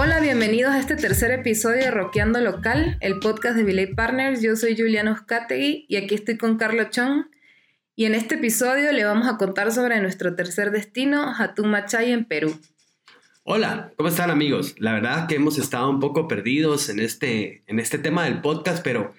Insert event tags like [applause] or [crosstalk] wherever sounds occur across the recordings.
Hola, bienvenidos a este tercer episodio de Roqueando Local, el podcast de Bilay Partners. Yo soy Juliana Oscategui y aquí estoy con Carlos Chong. Y en este episodio le vamos a contar sobre nuestro tercer destino, Machay en Perú. Hola, ¿cómo están amigos? La verdad que hemos estado un poco perdidos en este, en este tema del podcast, pero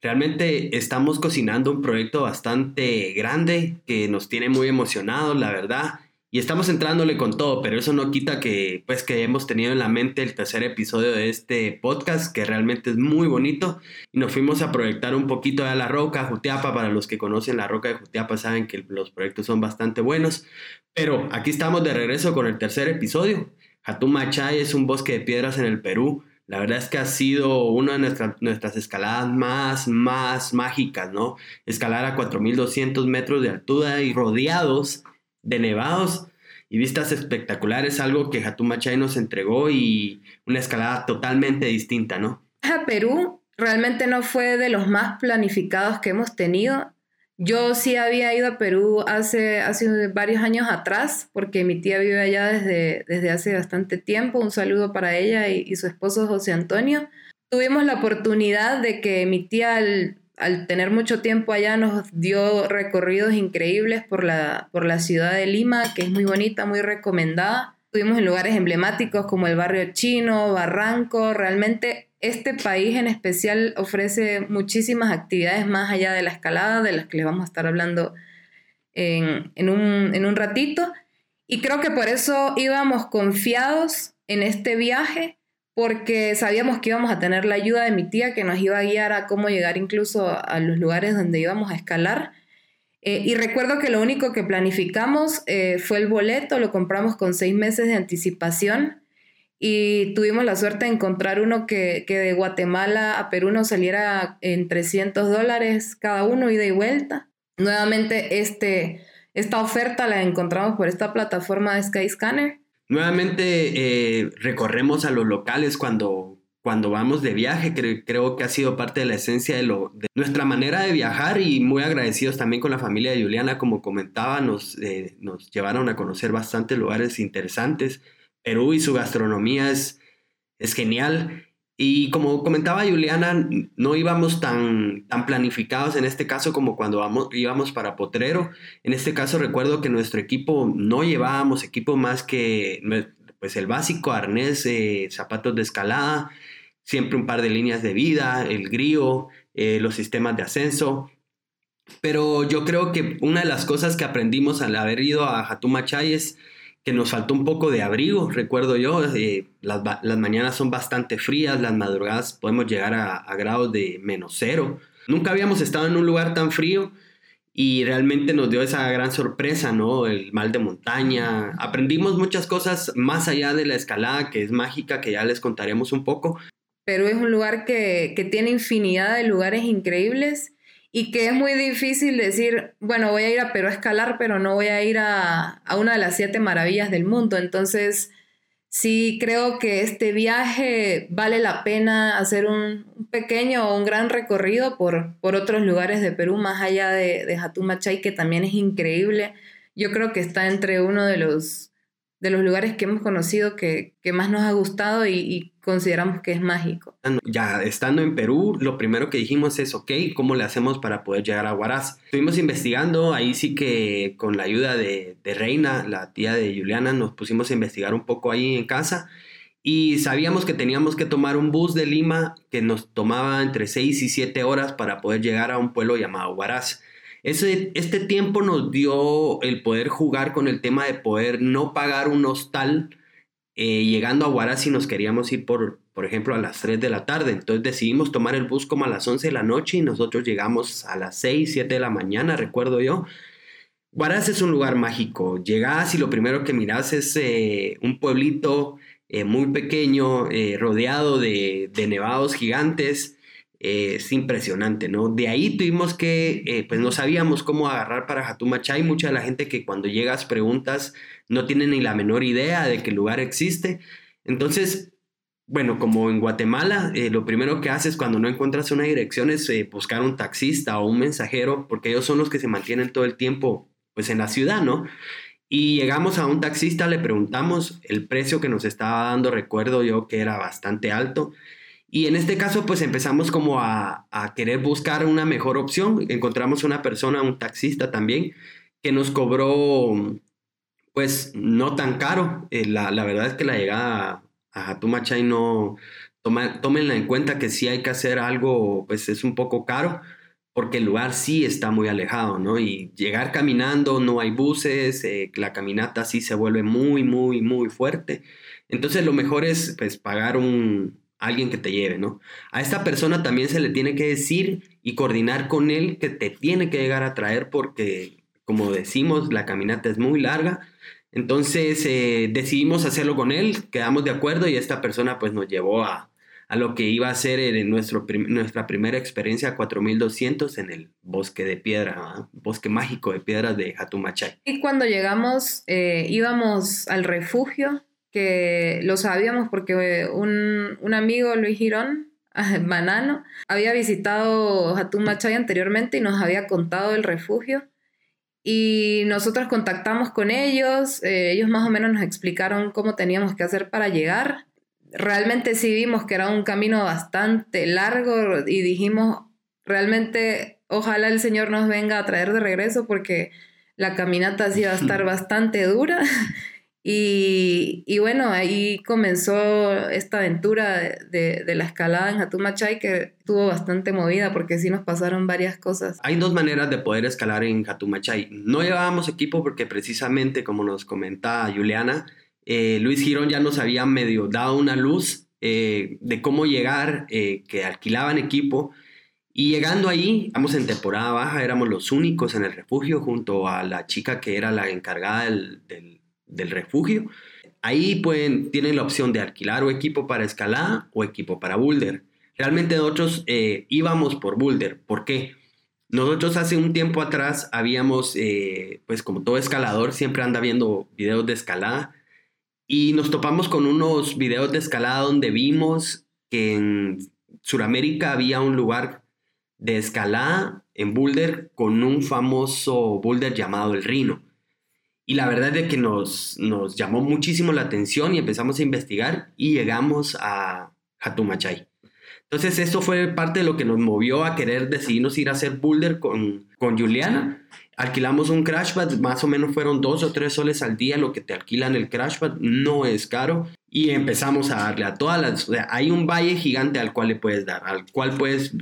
realmente estamos cocinando un proyecto bastante grande que nos tiene muy emocionados, la verdad. Y estamos entrándole con todo, pero eso no quita que, pues, que hemos tenido en la mente el tercer episodio de este podcast, que realmente es muy bonito. Y nos fuimos a proyectar un poquito a la Roca, Jutiapa. Para los que conocen la Roca de Jutiapa, saben que los proyectos son bastante buenos. Pero aquí estamos de regreso con el tercer episodio. Hatumachay es un bosque de piedras en el Perú. La verdad es que ha sido una de nuestras escaladas más, más mágicas, ¿no? Escalar a 4.200 metros de altura y rodeados de nevados y vistas espectaculares, algo que Hatumachay nos entregó y una escalada totalmente distinta, ¿no? A Perú realmente no fue de los más planificados que hemos tenido. Yo sí había ido a Perú hace, hace varios años atrás, porque mi tía vive allá desde, desde hace bastante tiempo. Un saludo para ella y, su esposo José Antonio. Tuvimos la oportunidad de que mi tía al, al tener mucho tiempo allá nos dio recorridos increíbles por la, por la ciudad de Lima, que es muy bonita, muy recomendada. Estuvimos en lugares emblemáticos como el barrio chino, Barranco. Realmente este país en especial ofrece muchísimas actividades más allá de la escalada, de las que les vamos a estar hablando en, en, un, en un ratito. Y creo que por eso íbamos confiados en este viaje porque sabíamos que íbamos a tener la ayuda de mi tía que nos iba a guiar a cómo llegar incluso a los lugares donde íbamos a escalar. Eh, y recuerdo que lo único que planificamos eh, fue el boleto, lo compramos con seis meses de anticipación y tuvimos la suerte de encontrar uno que, que de Guatemala a Perú nos saliera en 300 dólares cada uno, ida y vuelta. Nuevamente, este, esta oferta la encontramos por esta plataforma de Skyscanner Nuevamente eh, recorremos a los locales cuando, cuando vamos de viaje, creo que ha sido parte de la esencia de, lo, de nuestra manera de viajar y muy agradecidos también con la familia de Juliana, como comentaba, nos, eh, nos llevaron a conocer bastantes lugares interesantes. Perú y su gastronomía es, es genial y como comentaba Juliana, no íbamos tan, tan planificados en este caso como cuando vamos, íbamos para Potrero. En este caso recuerdo que nuestro equipo no llevábamos equipo más que pues el básico, arnés, eh, zapatos de escalada, siempre un par de líneas de vida, el grío, eh, los sistemas de ascenso. Pero yo creo que una de las cosas que aprendimos al haber ido a Hatumachay es que nos faltó un poco de abrigo, recuerdo yo, eh, las, mañanas son bastante frías, las madrugadas podemos llegar a, grados de menos cero. Nunca habíamos estado en un lugar tan frío y realmente nos dio esa gran sorpresa, ¿no? El mal de montaña. Aprendimos muchas cosas más allá de la escalada, que es mágica, que ya les contaremos un poco. Perú es un lugar que, que tiene infinidad de lugares increíbles y que es muy difícil decir, bueno, voy a ir a Perú a escalar, pero no voy a ir a, una de las siete maravillas del mundo. Entonces, sí creo que este viaje vale la pena hacer un, pequeño o un gran recorrido por, por otros lugares de Perú, más allá de, de Hatumachay, que también es increíble. Yo creo que está entre uno de los de los lugares que hemos conocido que, más nos ha gustado y, consideramos que es mágico. Ya estando en Perú, lo primero que dijimos es, ok, ¿cómo le hacemos para poder llegar a Huaraz? Estuvimos investigando, ahí sí que con la ayuda de, de Reina, la tía de Juliana, nos pusimos a investigar un poco ahí en casa y sabíamos que teníamos que tomar un bus de Lima que nos tomaba entre 6 y 7 horas para poder llegar a un pueblo llamado Huaraz este tiempo nos dio el poder jugar con el tema de poder no pagar un hostal eh, llegando a Huaraz si nos queríamos ir por, por ejemplo, a las 3 de la tarde. Entonces decidimos tomar el bus como a las 11 de la noche y nosotros llegamos a las 6, 7 de la mañana, recuerdo yo. Huaraz es un lugar mágico. Llegás y lo primero que mirás es eh, un pueblito eh, muy pequeño, rodeado de, de nevados gigantes es impresionante, ¿no? De ahí tuvimos que, eh, pues no sabíamos cómo agarrar para Hatumachay. Mucha de la gente que cuando llegas preguntas no tiene ni la menor idea de que el lugar existe. Entonces, bueno, como en Guatemala, eh, lo primero que haces cuando no encuentras una dirección es eh, buscar un taxista o un mensajero, porque ellos son los que se mantienen todo el tiempo, pues en la ciudad, ¿no? Y llegamos a un taxista, le preguntamos el precio que nos estaba dando, recuerdo yo que era bastante alto. Y en este caso, pues empezamos como a, a querer buscar una mejor opción. Encontramos una persona, un taxista también, que nos cobró, pues no tan caro. Eh, la, la, verdad es que la llegada a, Hatumachay no, toma, tómenla en cuenta que si hay que hacer algo, pues es un poco caro, porque el lugar sí está muy alejado, ¿no? Y llegar caminando, no hay buses, eh, la caminata sí se vuelve muy, muy, muy fuerte. Entonces lo mejor es, pues, pagar un, alguien que te lleve, ¿no? A esta persona también se le tiene que decir y coordinar con él que te tiene que llegar a traer porque como decimos, la caminata es muy larga. Entonces eh, decidimos hacerlo con él, quedamos de acuerdo y esta persona pues nos llevó a, a lo que iba a ser en nuestra primera experiencia 4200 en el bosque de piedra, bosque mágico de piedras de Hatumachay. Y cuando llegamos eh, íbamos al refugio, que lo sabíamos porque un, un amigo, Luis Girón, [laughs] Banano, había visitado Hatumachay anteriormente y nos había contado el refugio y nosotros contactamos con ellos, eh, ellos más o menos nos explicaron cómo teníamos que hacer para llegar. Realmente sí vimos que era un camino bastante largo y dijimos, realmente ojalá el Señor nos venga a traer de regreso porque la caminata sí va a estar [laughs] bastante dura y, y, bueno, ahí comenzó esta aventura de, de, la escalada en Hatumachay que estuvo bastante movida porque sí nos pasaron varias cosas. Hay dos maneras de poder escalar en Hatumachay. No llevábamos equipo porque precisamente, como nos comentaba Juliana, eh, Luis Girón ya nos había medio dado una luz eh, de cómo llegar, eh, que alquilaban equipo. Y llegando ahí, vamos en temporada baja, éramos los únicos en el refugio junto a la chica que era la encargada del, del del refugio. Ahí pueden, tienen la opción de alquilar o equipo para escalada o equipo para boulder. Realmente nosotros eh, íbamos por boulder. ¿Por qué? Nosotros hace un tiempo atrás habíamos, eh, pues como todo escalador, siempre anda viendo videos de escalada. Y nos topamos con unos videos de escalada donde vimos que en Sudamérica había un lugar de escalada en boulder con un famoso boulder llamado el Rino. Y la verdad es que nos, nos llamó muchísimo la atención y empezamos a investigar y llegamos a Hatumachay. Entonces esto fue parte de lo que nos movió a querer decidirnos ir a hacer boulder con, con Juliana. Alquilamos un crashpad, más o menos fueron dos o tres soles al día lo que te alquilan el crashpad, no es caro. Y empezamos a darle a todas las... Hay un valle gigante al cual le puedes dar, al cual puedes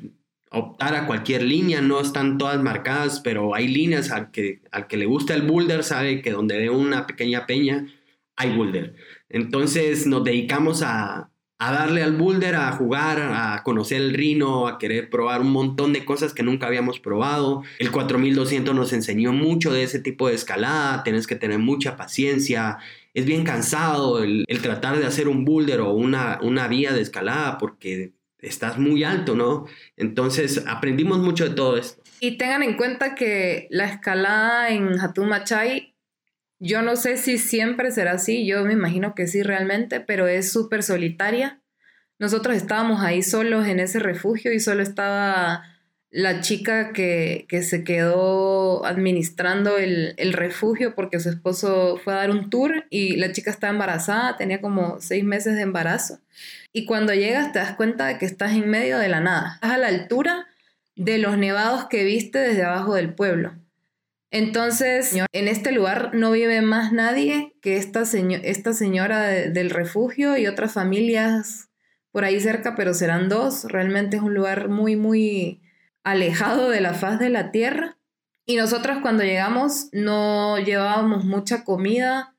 optar a cualquier línea, no están todas marcadas, pero hay líneas al que, al que le gusta el boulder sabe que donde ve una pequeña peña hay boulder. Entonces nos dedicamos a, a darle al boulder, a jugar, a conocer el rino, a querer probar un montón de cosas que nunca habíamos probado. El 4200 nos enseñó mucho de ese tipo de escalada, tienes que tener mucha paciencia. Es bien cansado el, tratar de hacer un boulder o una, una vía de escalada porque estás muy alto, ¿no? Entonces aprendimos mucho de todo esto. Y tengan en cuenta que la escalada en Hatumachay, yo no sé si siempre será así, yo me imagino que sí realmente, pero es súper solitaria. Nosotros estábamos ahí solos en ese refugio y solo estaba la chica que, se quedó administrando el, el, refugio porque su esposo fue a dar un tour y la chica estaba embarazada, tenía como seis meses de embarazo. Y cuando llegas te das cuenta de que estás en medio de la nada. Estás a la altura de los nevados que viste desde abajo del pueblo. Entonces, en este lugar no vive más nadie que esta, esta señora del refugio y otras familias por ahí cerca, pero serán dos. Realmente es un lugar muy, muy alejado de la faz de la tierra. Y nosotros cuando llegamos no llevábamos mucha comida,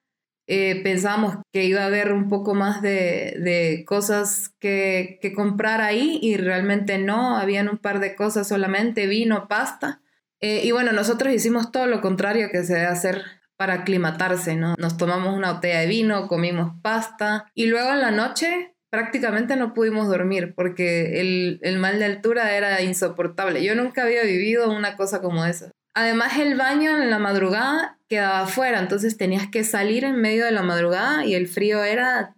eh, pensábamos que iba a haber un poco más de, cosas que, comprar ahí y realmente no, habían un par de cosas solamente, vino, pasta. Eh, y bueno, nosotros hicimos todo lo contrario que se debe hacer para aclimatarse, ¿no? Nos tomamos una botella de vino, comimos pasta y luego en la noche prácticamente no pudimos dormir porque el, el mal de altura era insoportable. Yo nunca había vivido una cosa como esa. Además, el baño en la madrugada quedaba afuera, entonces tenías que salir en medio de la madrugada y el frío era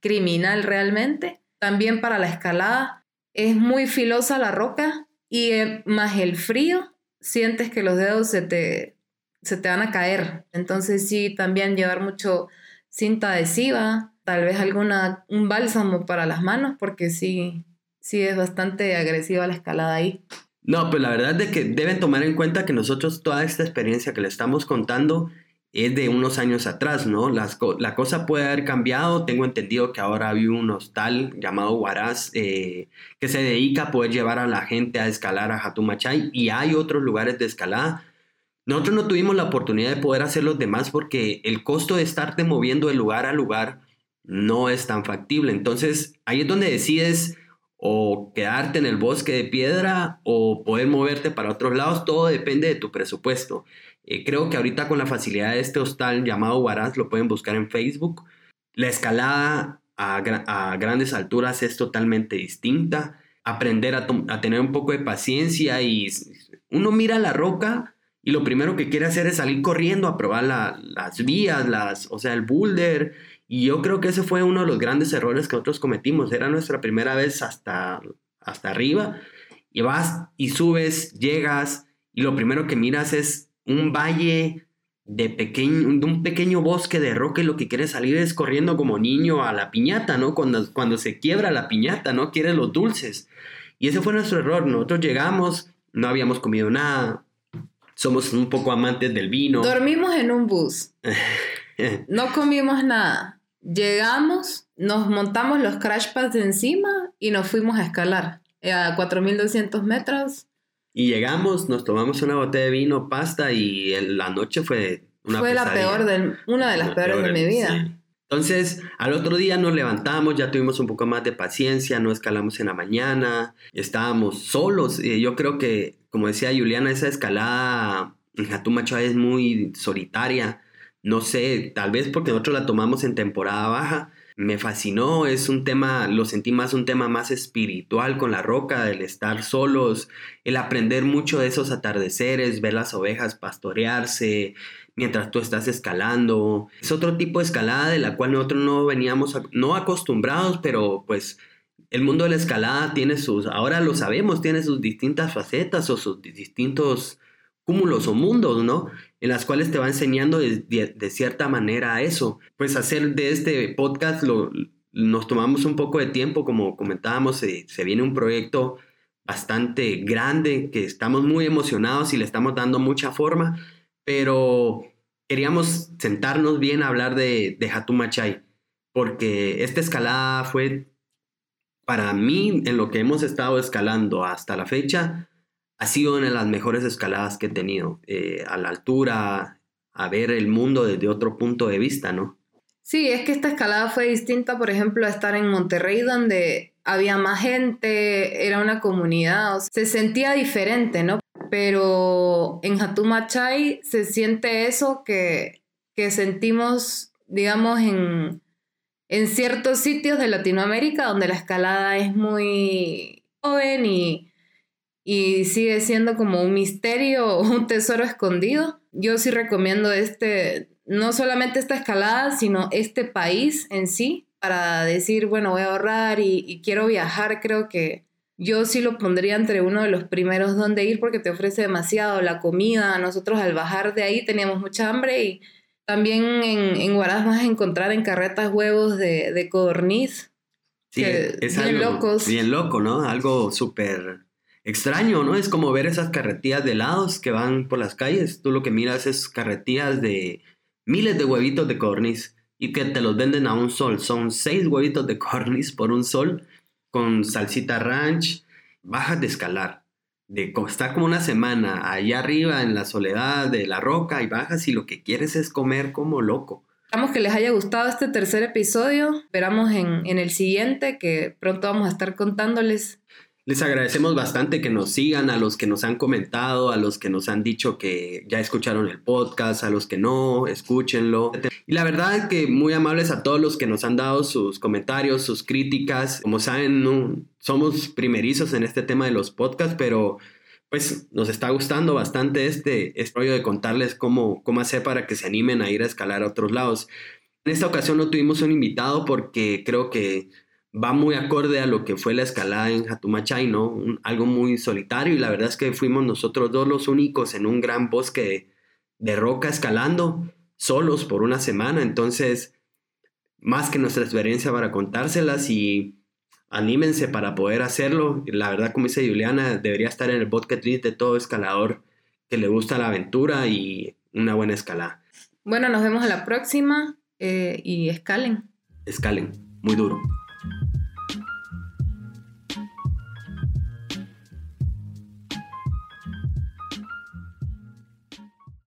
criminal realmente. También para la escalada es muy filosa la roca y eh, más el frío, sientes que los dedos se te se te van a caer. Entonces sí, también llevar mucho cinta adhesiva, tal vez alguna, un bálsamo para las manos, porque sí, sí es bastante agresiva la escalada ahí. No, pues la verdad es que deben tomar en cuenta que nosotros toda esta experiencia que le estamos contando es de unos años atrás, ¿no? Las, la cosa puede haber cambiado. Tengo entendido que ahora hay un hostal llamado Huaraz eh, que se dedica a poder llevar a la gente a escalar a Hatumachay y hay otros lugares de escalada. Nosotros no tuvimos la oportunidad de poder hacer los demás porque el costo de estarte moviendo de lugar a lugar no es tan factible. Entonces ahí es donde decides o quedarte en el bosque de piedra o poder moverte para otros lados, todo depende de tu presupuesto. Eh, creo que ahorita con la facilidad de este hostal llamado Huaraz, lo pueden buscar en Facebook. La escalada a, grandes alturas es totalmente distinta. Aprender a, tener un poco de paciencia y uno mira la roca y lo primero que quiere hacer es salir corriendo a probar las vías, las, o sea, el boulder y yo creo que ese fue uno de los grandes errores que nosotros cometimos. Era nuestra primera vez hasta, hasta arriba. Y vas y subes, llegas y lo primero que miras es un valle de, pequeño, de un pequeño bosque de roca y lo que quieres salir es corriendo como niño a la piñata, ¿no? Cuando, cuando se quiebra la piñata, ¿no? Quieres los dulces. Y ese fue nuestro error. Nosotros llegamos, no habíamos comido nada, somos un poco amantes del vino. Dormimos en un bus. [laughs] no comimos nada. Llegamos, nos montamos los crash pads encima y nos fuimos a escalar eh, a 4200 metros. Y llegamos, nos tomamos una botella de vino, pasta y la noche fue una Fue la peor de, una de las peores de mi vida. Entonces, al otro día nos levantamos, ya tuvimos un poco más de paciencia, no escalamos en la mañana, estábamos solos. y Yo creo que, como decía Juliana, esa escalada en Jatumacho es muy solitaria no sé, tal vez porque nosotros la tomamos en temporada baja, me fascinó, es un tema, lo sentí más un tema más espiritual con la roca, el estar solos, el aprender mucho de esos atardeceres, ver las ovejas pastorearse mientras tú estás escalando. Es otro tipo de escalada de la cual nosotros no veníamos, no acostumbrados, pero pues el mundo de la escalada tiene sus, ahora lo sabemos, tiene sus distintas facetas o sus distintos cúmulos o mundos, ¿no? En las cuales te va enseñando de, cierta manera eso. Pues hacer de este podcast lo, nos tomamos un poco de tiempo, como comentábamos, se, viene un proyecto bastante grande que estamos muy emocionados y le estamos dando mucha forma, pero queríamos sentarnos bien a hablar de, de porque esta escalada fue para mí, en lo que hemos estado escalando hasta la fecha, ha sido una de las mejores escaladas que he tenido, eh, a la altura, a ver el mundo desde otro punto de vista, ¿no? Sí, es que esta escalada fue distinta, por ejemplo, a estar en Monterrey, donde había más gente, era una comunidad, se sentía diferente, ¿no? Pero en Hatumachay se siente eso que, que sentimos, digamos, en, en ciertos sitios de Latinoamérica, donde la escalada es muy joven y y sigue siendo como un misterio o [laughs] un tesoro escondido. Yo sí recomiendo este, no solamente esta escalada, sino este país en sí, para decir, bueno, voy a ahorrar y, quiero viajar, creo que yo sí lo pondría entre uno de los primeros donde ir porque te ofrece demasiado la comida. Nosotros al bajar de ahí teníamos mucha hambre y también en, en Huaraz vas a encontrar en carretas huevos de, de codorniz. Sí, es bien locos. Bien loco, ¿no? Algo súper extraño, ¿no? Es como ver esas carretillas de helados que van por las calles. Tú lo que miras es carretillas de miles de huevitos de corniz y que te los venden a un sol. Son seis huevitos de [laughs] corniz por un sol con salsita ranch. Bajas de escalar. De estar como una semana allá arriba en la soledad de la roca y bajas y lo que quieres es comer como loco. Esperamos que les haya gustado este tercer episodio. Esperamos en, en el siguiente que pronto vamos a estar contándoles les agradecemos bastante que nos sigan, a los que nos han comentado, a los que nos han dicho que ya escucharon el podcast, a los que no, escúchenlo. Y la verdad es que muy amables a todos los que nos han dado sus comentarios, sus críticas. Como saben, no, somos primerizos en este tema de los podcasts, pero pues nos está gustando bastante este, este rollo de contarles cómo, cómo hacer para que se animen a ir a escalar a otros lados. En esta ocasión no tuvimos un invitado porque creo que va muy acorde a lo que fue la escalada en Hatumachay, ¿no? algo muy solitario y la verdad es que fuimos nosotros dos los únicos en un gran bosque de roca escalando solos por una semana. Entonces, más que nuestra experiencia para contárselas y anímense para poder hacerlo. La verdad, como dice Juliana, debería estar en el bucket list de todo escalador que le gusta la aventura y una buena escalada. Bueno, nos vemos a la próxima eh, y escalen. Escalen, muy duro.